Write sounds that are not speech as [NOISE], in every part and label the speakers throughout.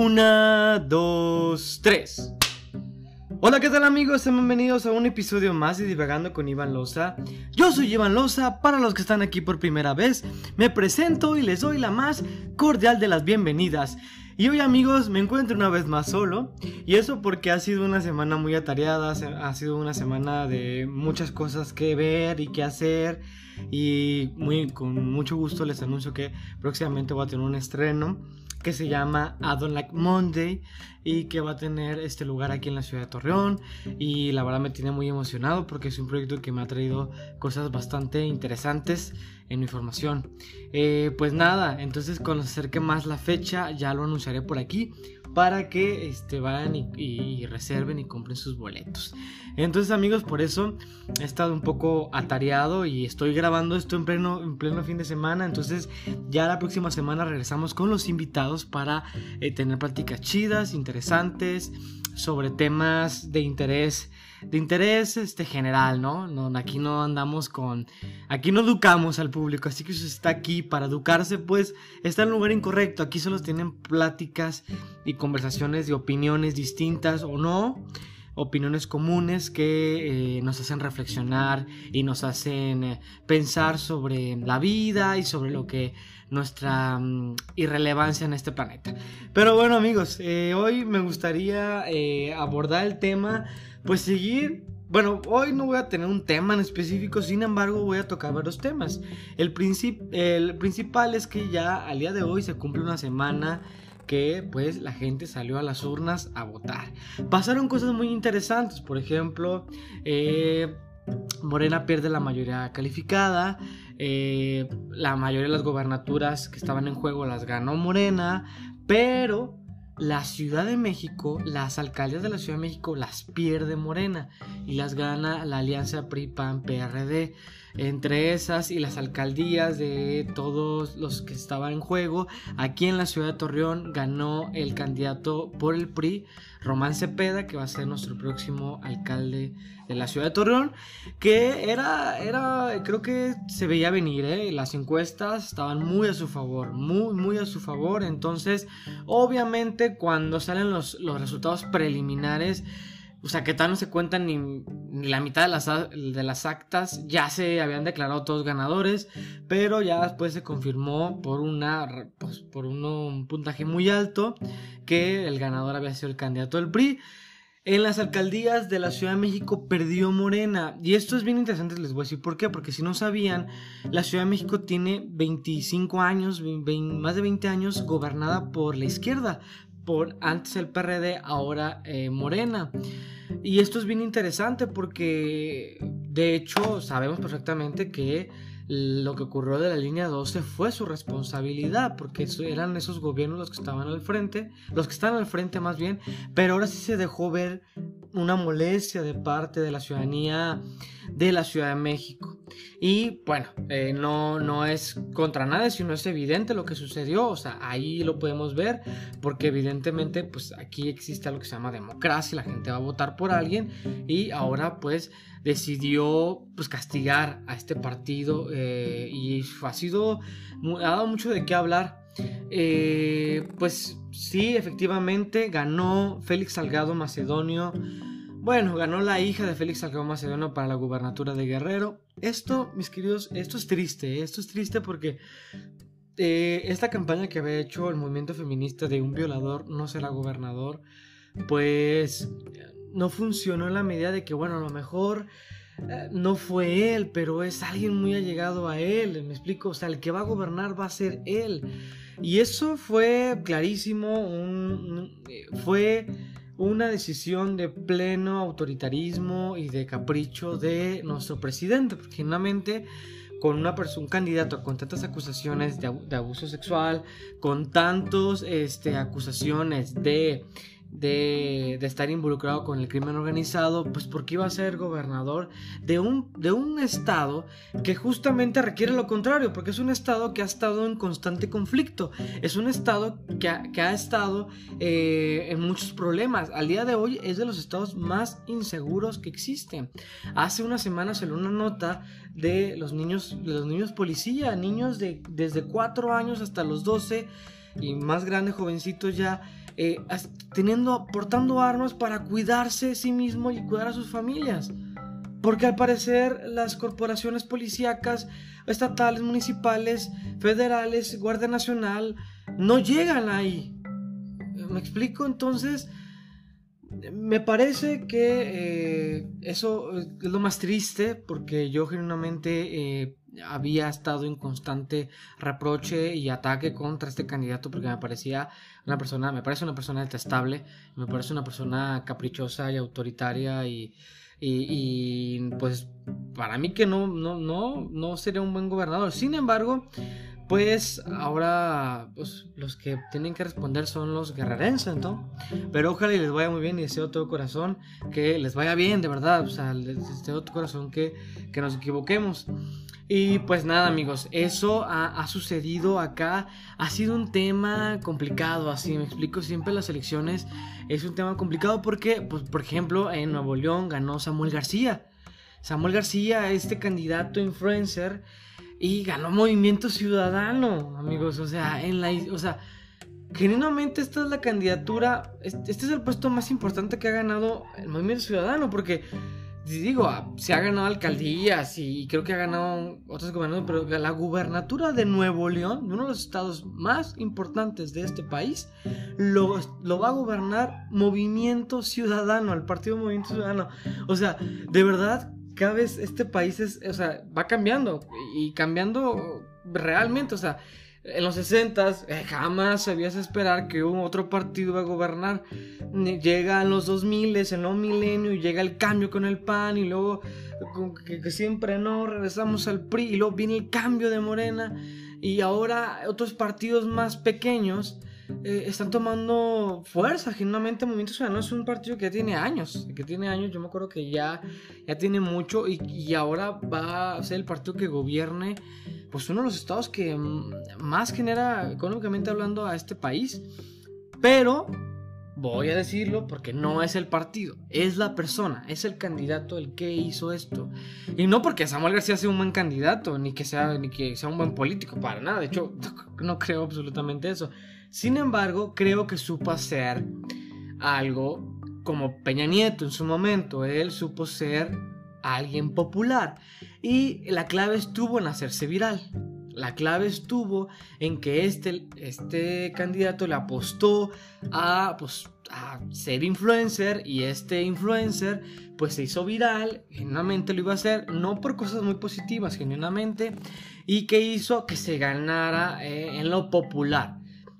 Speaker 1: Una, dos, tres. Hola, ¿qué tal amigos? Bienvenidos a un episodio más de Divagando con Iván Loza. Yo soy Iván Loza, para los que están aquí por primera vez, me presento y les doy la más cordial de las bienvenidas. Y hoy amigos me encuentro una vez más solo y eso porque ha sido una semana muy atareada, ha sido una semana de muchas cosas que ver y que hacer y muy, con mucho gusto les anuncio que próximamente voy a tener un estreno que se llama I Don't Like Monday y que va a tener este lugar aquí en la ciudad de Torreón y la verdad me tiene muy emocionado porque es un proyecto que me ha traído cosas bastante interesantes en mi formación. Eh, pues nada, entonces cuando se acerque más la fecha ya lo anunciaré por aquí para que este, vayan y, reserven y compren sus boletos. Entonces amigos, por eso he estado un poco atareado y estoy grabando esto en pleno, en pleno fin de semana. Entonces ya la próxima semana regresamos con los invitados para eh, tener prácticas chidas, interesantes, sobre temas de interés de interés este general, ¿no? ¿no? Aquí no andamos con aquí no educamos al público, así que si está aquí para educarse, pues está en el lugar incorrecto. Aquí solo tienen pláticas y conversaciones de opiniones distintas o no opiniones comunes que eh, nos hacen reflexionar y nos hacen eh, pensar sobre la vida y sobre lo que nuestra mm, irrelevancia en este planeta. Pero bueno amigos, eh, hoy me gustaría abordar el tema, pues seguir bueno, hoy no voy a tener un tema en específico, sin embargo voy a tocar varios temas. El, el principal es que ya al día de hoy se cumple una semana que pues la gente salió a las urnas a votar. Pasaron cosas muy interesantes, por ejemplo, eh, Morena pierde la mayoría calificada, eh, la mayoría de las gobernaturas que estaban en juego las ganó Morena, pero la Ciudad de México, las alcaldías de la Ciudad de México las pierde Morena y las gana la alianza PRI-PAN-PRD. Entre esas y las alcaldías de todos los que estaban en juego, aquí en la ciudad de Torreón ganó el candidato por el PRI, Román Cepeda, que va a ser nuestro próximo alcalde de la ciudad de Torreón, que era, era creo que se veía venir, ¿eh? las encuestas estaban muy a su favor, muy, muy a su favor, entonces obviamente cuando salen los, los resultados preliminares, o sea, que tal no se cuentan ni, la mitad de las, de las, actas. Ya se habían declarado todos ganadores. Pero ya después se confirmó por, una, pues, por un puntaje muy alto que el ganador había sido el candidato del PRI. En las alcaldías de la Ciudad de México perdió Morena. Y esto es bien interesante, les voy a decir por qué. Porque si no sabían, la Ciudad de México tiene 25 años, más de 20 años gobernada por la izquierda por antes el PRD, ahora eh, Morena. Y esto es bien interesante porque de hecho sabemos perfectamente que lo que ocurrió de la línea 12 fue su responsabilidad, porque eran esos gobiernos los que estaban al frente, los que están al frente más bien, pero ahora sí se dejó ver una molestia de parte de la ciudadanía de la Ciudad de México. Y bueno, eh, no, no es contra nada, sino es evidente lo que sucedió, o sea, ahí lo podemos ver, porque evidentemente pues aquí existe algo que se llama democracia, la gente va a votar por alguien y ahora pues decidió pues castigar a este partido eh, y ha sido, dado mucho de qué hablar. Eh, pues sí, efectivamente ganó Félix Salgado Macedonio. Bueno, ganó la hija de Félix Salgado Macedonio para la gubernatura de Guerrero. Esto, mis queridos, esto es triste. Esto es triste porque eh, esta campaña que había hecho el movimiento feminista de un violador no será gobernador, pues no funcionó en la medida de que, bueno, a lo mejor eh, no fue él, pero es alguien muy allegado a él. Me explico, o sea, el que va a gobernar va a ser él. Y eso fue clarísimo, eh, fue una decisión de pleno autoritarismo y de capricho de nuestro presidente, porque finalmente con una un candidato con tantas acusaciones de, de abuso sexual, con tantas este, acusaciones de de, estar involucrado con el crimen organizado, pues porque iba a ser gobernador de un, de un estado que justamente requiere lo contrario, porque es un estado que ha estado en constante conflicto, es un estado que ha, estado eh, en muchos problemas, al día de hoy es de los estados más inseguros que existen. Hace una semana salió una nota de los niños, de los niños policía, niños de desde 4 años hasta los 12 y más grandes, jovencitos ya, eh, teniendo, portando armas para cuidarse sí mismo y cuidar a sus familias. Porque al parecer las corporaciones policíacas, estatales, municipales, federales, Guardia Nacional, no llegan ahí. ¿Me explico? Entonces, me parece que eh, eso es lo más triste porque yo genuinamente eh, había estado en constante reproche y ataque contra este candidato porque me parecía una persona, me parece una persona detestable, me parece una persona caprichosa y autoritaria y, y, pues para mí que no, no, no, no sería un buen gobernador. Sin embargo, pues ahora pues, los que tienen que responder son los guerrerenses, ¿no? Pero ojalá y les vaya muy bien y deseo todo corazón que les vaya bien, de verdad. O sea, les deseo todo corazón que, que nos equivoquemos. Y pues nada amigos, eso ha, sucedido acá, ha sido un tema complicado, así me explico, siempre las elecciones es un tema complicado porque, pues, por ejemplo, en Nuevo León ganó Samuel García. Samuel García, este candidato influencer, y ganó Movimiento Ciudadano, amigos, o sea, en la... O sea, genuinamente esta es la candidatura, este es el puesto más importante que ha ganado el Movimiento Ciudadano, porque digo, ah, se ha ganado alcaldías y creo que ha ganado otros gobernadores, pero la gubernatura de Nuevo León, uno de los estados más importantes de este país, lo, lo va a gobernar Movimiento Ciudadano, el Partido Movimiento Ciudadano. O sea, de verdad, cada vez este país es, o sea, va cambiando y cambiando realmente, o sea, en los 60 eh, jamás sabías esperar que un otro partido iba a gobernar. Llega a los 2000, el nuevo milenio, y llega el cambio con el PAN, y luego que, siempre no, regresamos al PRI, y luego viene el cambio de Morena, y ahora otros partidos más pequeños eh, están tomando fuerza. Genuinamente, Movimiento Ciudadano es un partido que tiene años, que tiene años, yo me acuerdo que ya, ya tiene mucho, y, y ahora va a ser el partido que gobierne pues uno de los estados que más genera económicamente hablando a este país. Pero voy a decirlo porque no es el partido, es la persona, es el candidato el que hizo esto. Y no porque Samuel García sea un buen candidato, ni que sea, ni que sea un buen político, para nada. De hecho, [LAUGHS] no creo absolutamente eso. Sin embargo, creo que supo hacer algo como Peña Nieto en su momento. Él supo ser alguien popular. Y la clave estuvo en hacerse viral. La clave estuvo en que este, este candidato le apostó a, pues, a ser influencer y este influencer pues se hizo viral, genuinamente lo iba a hacer, no por cosas muy positivas, genuinamente, y que hizo que se ganara eh, en lo popular.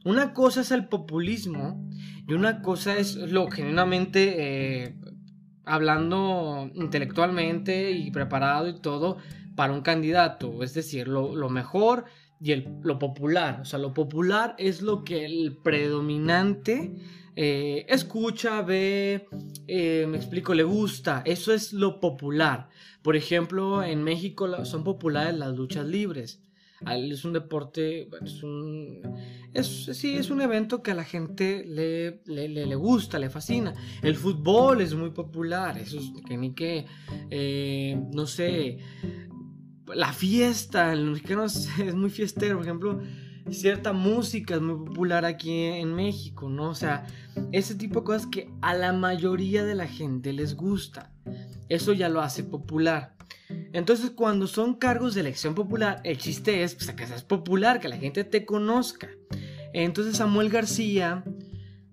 Speaker 1: Una cosa es el populismo y una cosa es lo genuinamente eh, hablando intelectualmente y preparado y todo para un candidato, es decir, lo, mejor y el, lo popular. O sea, lo popular es lo que el predominante eh, escucha, ve, eh, me explico, le gusta. Eso es lo popular. Por ejemplo, en México son populares las luchas libres es un deporte, es un, es, sí, es un evento que a la gente le, le, gusta, le fascina. El fútbol es muy popular, eso es que ni que, eh, no sé, la fiesta, el mexicano [LAUGHS] es, muy fiestero, por ejemplo, cierta música es muy popular aquí en México, ¿no? O sea, ese tipo de cosas que a la mayoría de la gente les gusta, eso ya lo hace popular. Entonces, cuando son cargos de elección popular, el chiste es pues, que seas popular, que la gente te conozca. Entonces, Samuel García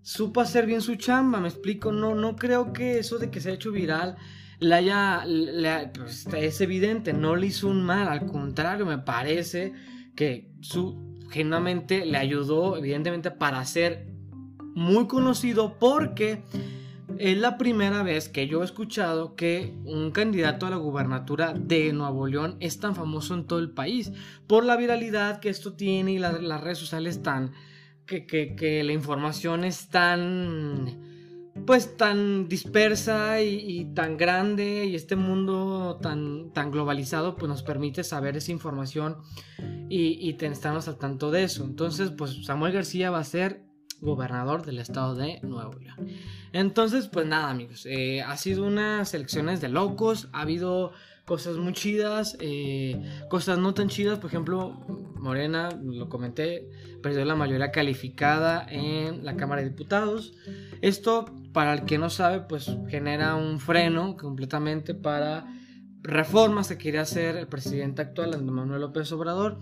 Speaker 1: supo hacer bien su chamba, me explico. No, no creo que eso de que se ha hecho viral le haya. Pues, es evidente, no le hizo un mal, al contrario, me parece que su, genuinamente le ayudó, evidentemente, para ser muy conocido porque es la primera vez que yo he escuchado que un candidato a la gubernatura de Nuevo León es tan famoso en todo el país por la viralidad que esto tiene y las redes sociales tan que, que, la información es tan pues tan dispersa y, tan grande y este mundo tan, tan globalizado pues nos permite saber esa información y, y estarnos al tanto de eso. Entonces pues Samuel García va a ser gobernador del estado de Nuevo León. Entonces, pues nada, amigos, eh, ha sido unas elecciones de locos, ha habido cosas muy chidas, eh, cosas no tan chidas, por ejemplo, Morena, lo comenté, perdió la mayoría calificada en la Cámara de Diputados. Esto, para el que no sabe, pues genera un freno completamente para reformas que quiere hacer el presidente actual, Andrés Manuel López Obrador.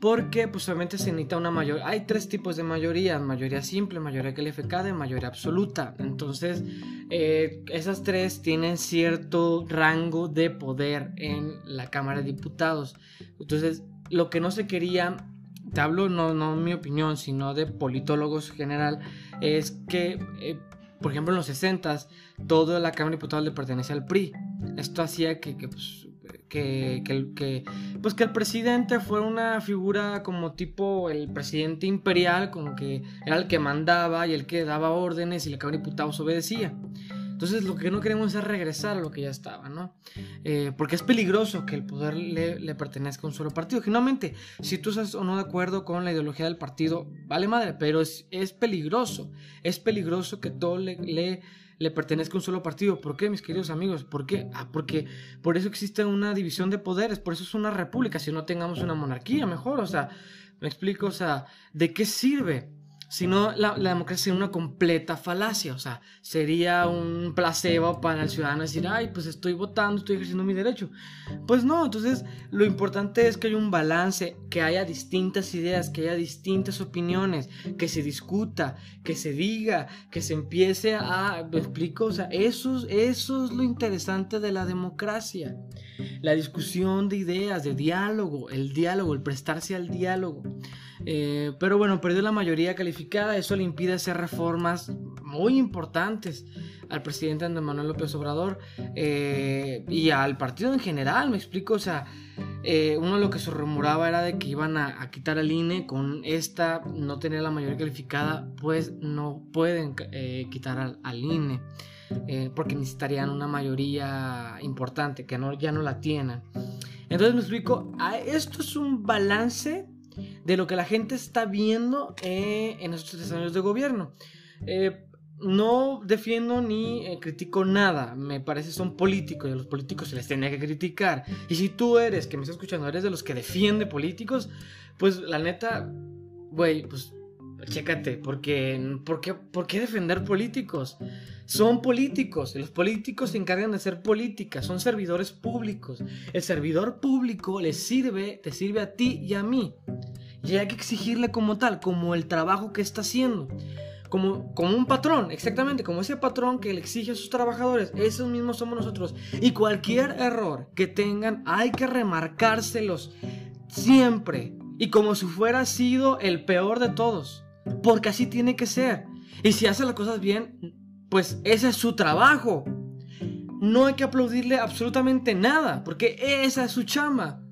Speaker 1: Porque pues obviamente se necesita una mayoría. Hay tres tipos de mayoría. Mayoría simple, mayoría calificada y mayoría absoluta. Entonces, eh, esas tres tienen cierto rango de poder en la Cámara de Diputados. Entonces, lo que no se quería, te hablo no, no mi opinión, sino de politólogos en general, es que, eh, por ejemplo, en los 60 toda la Cámara de Diputados le pertenece al PRI. Esto hacía que, que pues, que, que, pues que el presidente fuera una figura como tipo el presidente imperial, como que era el que mandaba y el que daba órdenes y Cámara de Diputados obedecía. Entonces lo que no queremos es regresar a lo que ya estaba, ¿no? Eh, porque es peligroso que el poder le, pertenezca a un solo partido. Finalmente, si tú estás o no de acuerdo con la ideología del partido, vale madre, pero es, peligroso. Es peligroso que todo le le pertenezca a un solo partido. ¿Por qué, mis queridos amigos? ¿Por qué? Ah, porque por eso existe una división de poderes, por eso es una república, si no tengamos una monarquía, mejor, o sea, me explico, o sea, ¿de qué sirve? Sino la, la, democracia sería una completa falacia, o sea, sería un placebo para el ciudadano decir, ay, pues estoy votando, estoy ejerciendo mi derecho. Pues no, entonces lo importante es que haya un balance, que haya distintas ideas, que haya distintas opiniones, que se discuta, que se diga, que se empiece a, me explico, o sea, eso, eso es lo interesante de la democracia. La discusión de ideas, de diálogo, el diálogo, el prestarse al diálogo. Eh, pero bueno, perdió la mayoría calificada, eso le impide hacer reformas muy importantes al presidente Andrés Manuel López Obrador eh, y al partido en general, me explico, o sea, eh, uno lo que se rumoraba era de que iban a, quitar al INE, con esta no tener la mayoría calificada, pues no pueden quitar al, INE. porque necesitarían una mayoría importante que no, ya no la tienen. Entonces me explico, esto es un balance de lo que la gente está viendo eh, en estos años de gobierno. Eh, no defiendo ni eh, critico nada, me parece son políticos y a los políticos se les tiene que criticar. Y si tú eres, que me estás escuchando, eres de los que defiende políticos, pues la neta, güey, pues chécate, porque, porque, ¿por qué defender políticos? Son políticos, los políticos se encargan de hacer política, son servidores públicos. El servidor público les sirve, te sirve a ti y a mí. Y hay que exigirle como tal, como el trabajo que está haciendo. Como, como un patrón, exactamente, como ese patrón que le exige a sus trabajadores, esos mismos somos nosotros. Y cualquier error que tengan, hay que remarcárselos siempre. Y como si fuera sido el peor de todos. Porque así tiene que ser. Y si hace las cosas bien, pues ese es su trabajo. No hay que aplaudirle absolutamente nada, porque esa es su chama.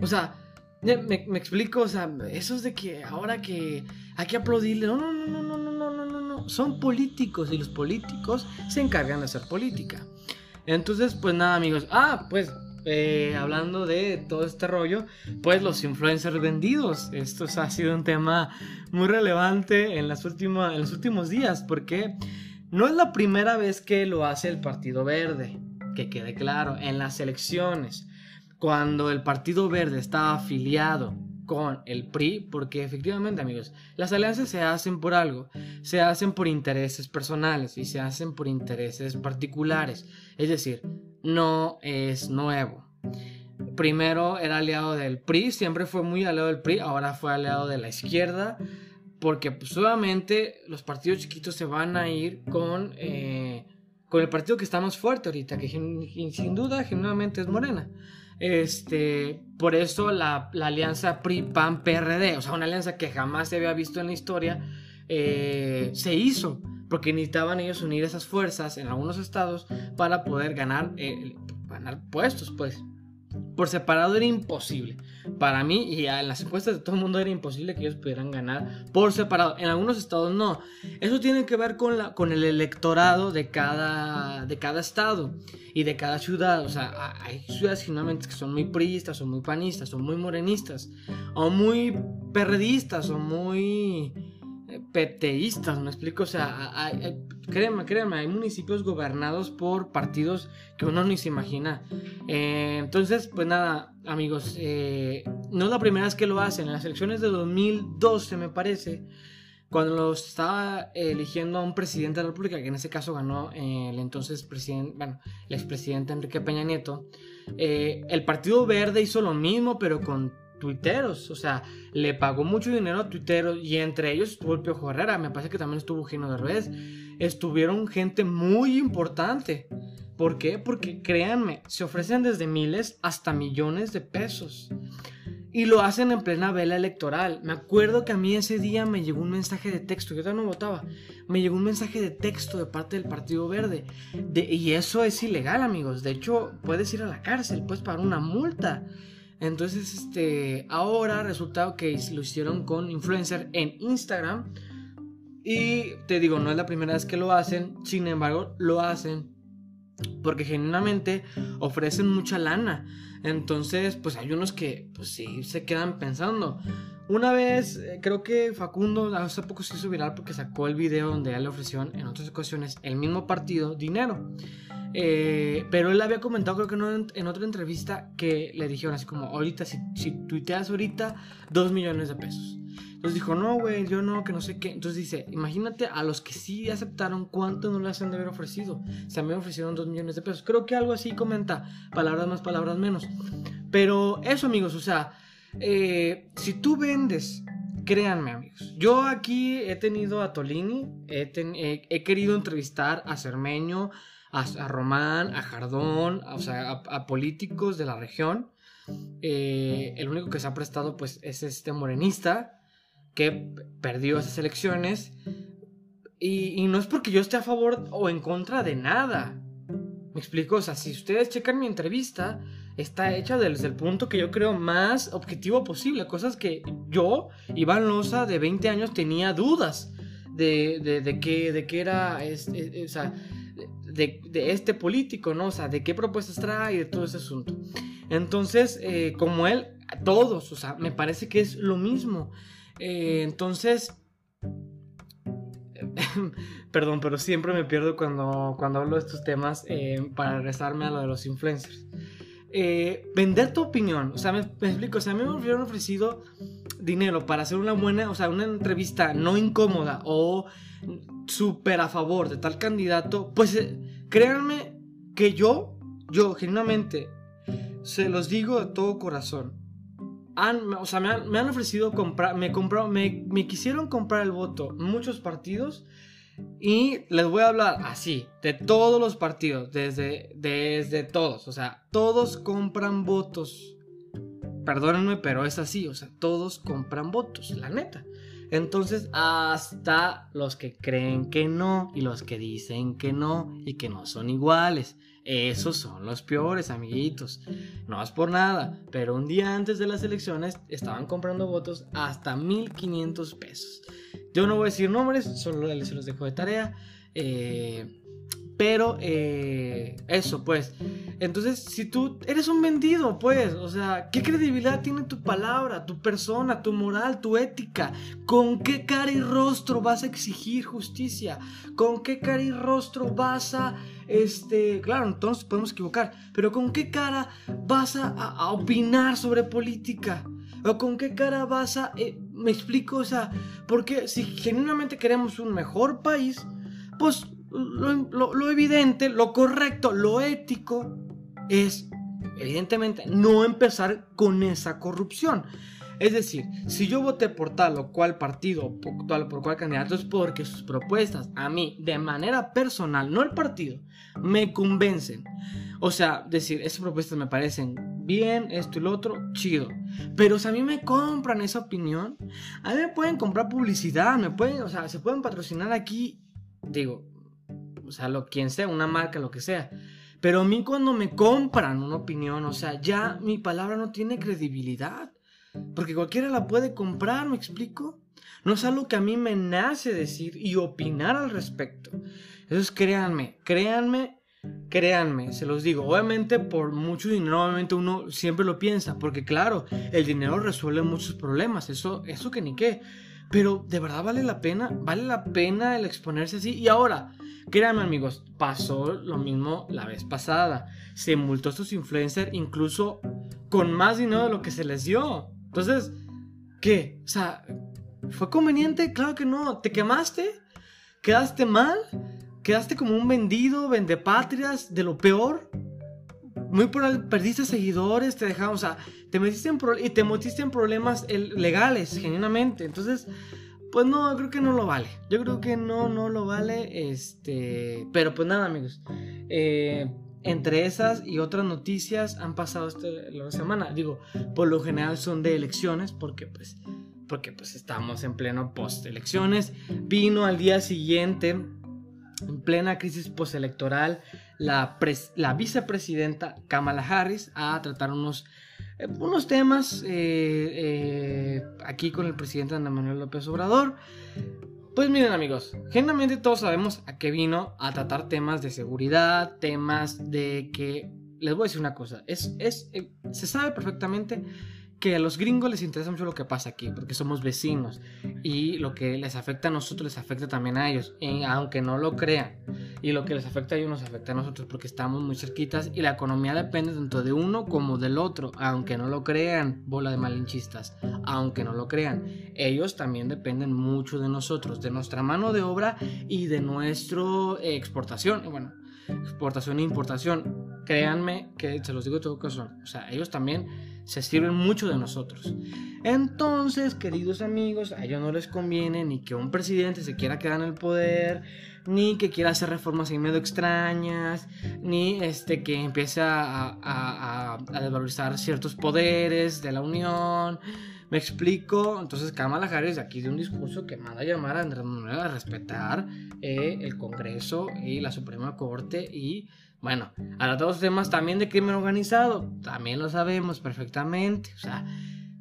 Speaker 1: O sea, me, explico, o sea, eso es de que ahora que hay que aplaudirle, no, no, no, no, no, no, no, no, no, son políticos y los políticos se encargan de hacer política. Entonces, pues nada, amigos. Ah, pues eh, hablando de todo este rollo, pues los influencers vendidos. Esto ha sido un tema muy relevante en, las últimas, en los últimos días, porque no es la primera vez que lo hace el Partido Verde, que quede claro, en las elecciones cuando el Partido Verde estaba afiliado con el PRI, porque efectivamente amigos, las alianzas se hacen por algo, se hacen por intereses personales y se hacen por intereses particulares, es decir, no es nuevo. Primero era aliado del PRI, siempre fue muy aliado del PRI, ahora fue aliado de la izquierda, porque pues, solamente los partidos chiquitos se van a ir con, eh, con el partido que está más fuerte ahorita, que sin duda genuinamente es Morena. Este, por eso la, alianza PRI-PAN-PRD, o sea, una alianza que jamás se había visto en la historia, eh, se hizo, porque necesitaban ellos unir esas fuerzas en algunos estados para poder ganar, eh, ganar puestos, pues. Por separado era imposible. Para mí y en las encuestas de todo el mundo era imposible que ellos pudieran ganar por separado. En algunos estados no. Eso tiene que ver con, la, con el electorado de cada, de cada estado y de cada ciudad. O sea, hay ciudades generalmente que son muy priistas, o muy panistas, o muy morenistas, o muy perredistas, o muy... Eh, peteístas, me explico, o sea, créanme, créanme, hay municipios gobernados por partidos que uno ni se imagina. Eh, entonces, pues nada, amigos, eh, no es la primera vez que lo hacen, en las elecciones de 2012 me parece, cuando los estaba eligiendo a un presidente de la República, que en ese caso ganó eh, el entonces presidente, bueno, el expresidente Enrique Peña Nieto, el Partido Verde hizo lo mismo, pero con tuiteros, o sea, le pagó mucho dinero a tuiteros y entre ellos estuvo el Piojo Herrera, me parece que también estuvo Gino de Revés, estuvieron gente muy importante. ¿Por qué? Porque créanme, se ofrecen desde miles hasta millones de pesos. Y lo hacen en plena vela electoral. Me acuerdo que a mí ese día me llegó un mensaje de texto, yo todavía no votaba, me llegó un mensaje de texto de parte del Partido Verde. y eso es ilegal, amigos. De hecho, puedes ir a la cárcel, puedes pagar una multa. Entonces, este, ahora resulta que lo hicieron con influencer en Instagram. Y te digo, no es la primera vez que lo hacen, sin embargo, lo hacen porque genuinamente ofrecen mucha lana. Entonces, pues hay unos que, pues sí, se quedan pensando. Una vez, eh, creo que Facundo hace poco se hizo viral porque sacó el video donde ya le ofrecieron en otras ocasiones el mismo partido dinero. Eh, pero él había comentado, creo que no en, otra entrevista, que le dijeron así como, ahorita, si, si tuiteas ahorita, dos millones de pesos. Entonces dijo, no, güey, yo no, que no sé qué. Entonces dice, imagínate a los que sí aceptaron, ¿cuánto no les han de haber ofrecido? Se me ofrecieron dos millones de pesos. Creo que algo así comenta, palabras más, palabras menos. Pero eso, amigos, o sea, eh, si tú vendes créanme amigos, yo aquí he tenido a Tolini, he, querido entrevistar a Cermeño, a, Román, a Jardón, o sea, a, políticos de la región. Eh, el único que se ha prestado pues es este morenista que perdió esas elecciones. Y, no es porque yo esté a favor o en contra de nada. Me explico, o sea, si ustedes checan mi entrevista, está hecha desde el punto que yo creo más objetivo posible. Cosas que yo, Iván Loza, de 20 años, tenía dudas de, de, que, de que era, o sea, de, este político, ¿no? O sea, de qué propuestas trae y de todo ese asunto. Entonces, eh, como él, todos, o sea, me parece que es lo mismo. Eh, entonces, [LAUGHS] perdón, pero siempre me pierdo cuando, cuando hablo de estos temas eh, para regresarme a lo de los influencers. vender tu opinión, o sea, me, explico, o sea, a mí me hubieran ofrecido dinero para hacer una buena, o sea, una entrevista no incómoda o súper a favor de tal candidato, pues eh, créanme que yo, yo genuinamente, se los digo de todo corazón. Han, o sea, me han, ofrecido comprar, me, me, me quisieron comprar el voto muchos partidos y les voy a hablar así, de todos los partidos, desde, desde todos, o sea, todos compran votos. Perdónenme, pero es así, o sea, todos compran votos, la neta. Entonces, hasta los que creen que no y los que dicen que no y que no son iguales. Esos son los peores, amiguitos. No es por nada, pero un día antes de las elecciones estaban comprando votos hasta 1500 pesos. Yo no voy a decir nombres, solo les los dejo de tarea. Eh, pero eh, eso, pues. Entonces, si tú eres un vendido, pues, o sea, ¿qué credibilidad tiene tu palabra, tu persona, tu moral, tu ética? ¿Con qué cara y rostro vas a exigir justicia? ¿Con qué cara y rostro vas a, este, claro, entonces podemos equivocar, pero ¿con qué cara vas a, opinar sobre política? ¿O con qué cara vas a, eh, me explico, o sea, porque si genuinamente queremos un mejor país, pues lo, evidente, lo correcto, lo ético es, evidentemente, no empezar con esa corrupción. Es decir, si yo voté por tal o cual partido, por tal o por cual candidato, es porque sus propuestas a mí, de manera personal, no el partido, me convencen. O sea, decir, esas propuestas me parecen bien, esto y lo otro, chido. Pero si a mí me compran esa opinión, a mí me pueden comprar publicidad, me pueden, o sea, se pueden patrocinar aquí, digo, sea, lo, quien sea, una marca, lo que sea. Pero a mí cuando me compran una opinión, o sea, ya mi palabra no tiene credibilidad. Porque cualquiera la puede comprar, ¿me explico? No es algo que a mí me nace decir y opinar al respecto. Entonces créanme, créanme, créanme, se los digo. Obviamente por mucho dinero, obviamente uno siempre lo piensa. Porque claro, el dinero resuelve muchos problemas. Eso, eso que ni qué. Pero de verdad vale la pena, vale la pena el exponerse así. Y ahora, créanme amigos, pasó lo mismo la vez pasada. Se multó a estos influencers incluso con más dinero de lo que se les dio. Entonces, ¿qué? O sea, ¿fue conveniente? Claro que no. ¿Te quemaste? ¿Quedaste mal? ¿Quedaste como un vendido, vendepatrias de lo peor? Muy por perdiste seguidores, te dejaron, o sea, te metiste en y te metiste en problemas legales, genuinamente. Entonces, pues no, creo que no lo vale. Yo creo que no, no lo vale. Este, pero pues nada, amigos. Eh, entre esas y otras noticias han pasado este, la semana. Digo, por lo general son de elecciones, porque pues, porque pues estamos en pleno post elecciones. Vino al día siguiente, en plena crisis postelectoral, la, vicepresidenta Kamala Harris a tratar unos, eh, unos temas eh, eh, aquí con el presidente Andrés Manuel López Obrador. Pues miren amigos, generalmente todos sabemos a qué vino a tratar temas de seguridad, temas de que... Les voy a decir una cosa, es, es, se sabe perfectamente que a los gringos les interesa mucho lo que pasa aquí, porque somos vecinos y lo que les afecta a nosotros les afecta también a ellos, aunque no lo crean. Y lo que les afecta a ellos nos afecta a nosotros porque estamos muy cerquitas y la economía depende tanto de uno como del otro, aunque no lo crean, bola de malinchistas, aunque no lo crean. Ellos también dependen mucho de nosotros, de nuestra mano de obra y de nuestra exportación. Bueno, exportación e importación. Créanme que se los digo todo caso. O sea, ellos también se sirven mucho de nosotros. Entonces, queridos amigos, a ellos no les conviene ni que un presidente se quiera quedar en el poder, ni que quiera hacer reformas en medio extrañas, ni este que empiece a, desvalorizar ciertos poderes de la Unión. Me explico, entonces Kamala Harris de aquí de un discurso que manda a llamar a Andrés Manuel a respetar eh, el Congreso y la Suprema Corte y bueno, a todos los temas también de crimen organizado, también lo sabemos perfectamente. O sea,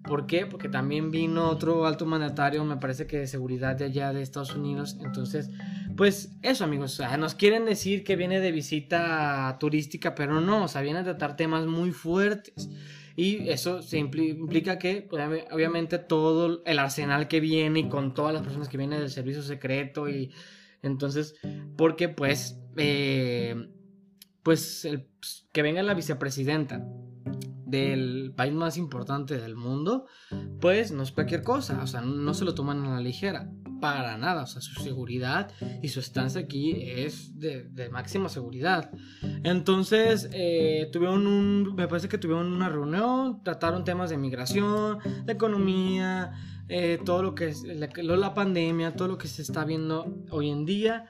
Speaker 1: ¿por qué? Porque también vino otro alto mandatario, me parece que de seguridad de allá de Estados Unidos. Entonces, pues eso, amigos. O sea, nos quieren decir que viene de visita turística, pero no, o sea, viene a tratar temas muy fuertes. Y eso se implica que, pues, obviamente, todo el arsenal que viene y con todas las personas que vienen del servicio secreto y entonces, porque pues eh, pues, el, pues, que venga la vicepresidenta del país más importante del mundo, pues no es cualquier cosa, o sea, no se lo toman a la ligera, para nada, o sea, su seguridad y su estancia aquí es de, máxima seguridad. Entonces, eh, tuvieron un, me parece que tuvieron una reunión, trataron temas de migración, de economía, eh, todo lo que es la, pandemia, todo lo que se está viendo hoy en día,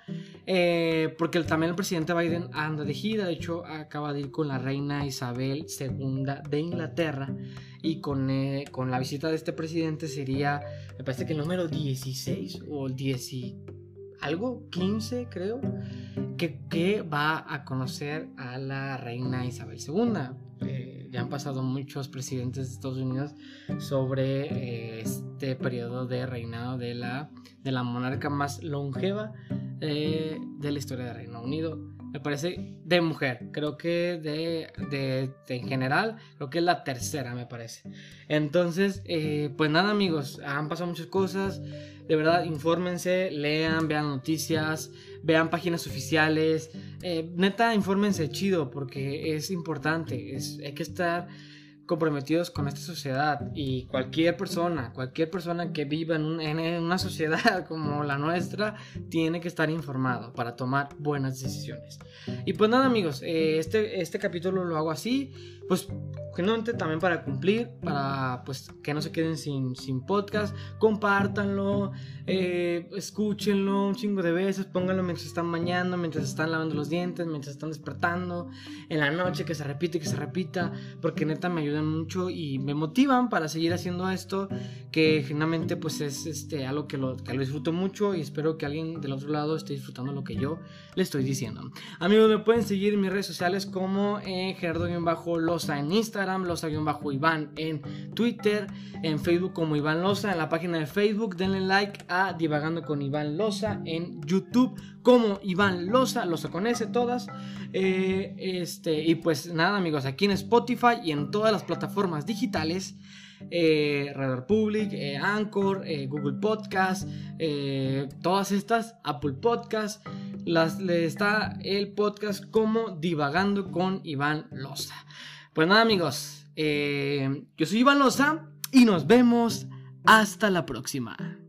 Speaker 1: eh, porque también el presidente Biden anda de gira, de hecho acaba de ir con la reina Isabel II de Inglaterra y con, eh, con la visita de este presidente sería, me parece que el número 16 o el 10 algo, 15 creo, que, que va a conocer a la reina Isabel II ya han pasado muchos presidentes de Estados Unidos sobre eh, este periodo de reinado de la, de la monarca más longeva eh, de la historia del Reino Unido. Me parece de mujer, creo que de, de, en general, creo que es la tercera, me parece. Entonces, eh, pues nada, amigos, han pasado muchas cosas. De verdad, infórmense, lean, vean noticias, vean páginas oficiales. Eh, neta, infórmense chido porque es importante. Es, hay que estar comprometidos con esta sociedad y cualquier persona, cualquier persona que viva en, una sociedad [LAUGHS] como la nuestra tiene que estar informado para tomar buenas decisiones. Y pues nada amigos, eh, este, este capítulo lo hago así, pues generalmente también para cumplir, para pues que no se queden sin, sin podcast, compártanlo, eh, escúchenlo un chingo de veces, pónganlo mientras están bañando, mientras están lavando los dientes, mientras están despertando, en la noche que se repite, que se repita, porque neta me ayudan mucho y me motivan para seguir haciendo esto, que generalmente pues es este, algo que lo, que lo disfruto mucho y espero que alguien del otro lado esté disfrutando lo que yo le estoy diciendo. Amigos, me pueden seguir en mis redes sociales como eh, Gerardo-Losa en Instagram Loza-Iván en Twitter, en Facebook como Iván Loza, en la página de Facebook, denle like Divagando con Iván Loza, en YouTube como Iván Loza, Loza con S todas. Eh, este, y pues nada amigos, aquí en Spotify y en todas las plataformas digitales eh, Public, eh, Anchor, eh, Google Podcast, todas estas, Apple Podcast, las, le está el podcast como Divagando con Iván Loza. Pues nada amigos, yo soy Iván Loza y nos vemos hasta la próxima.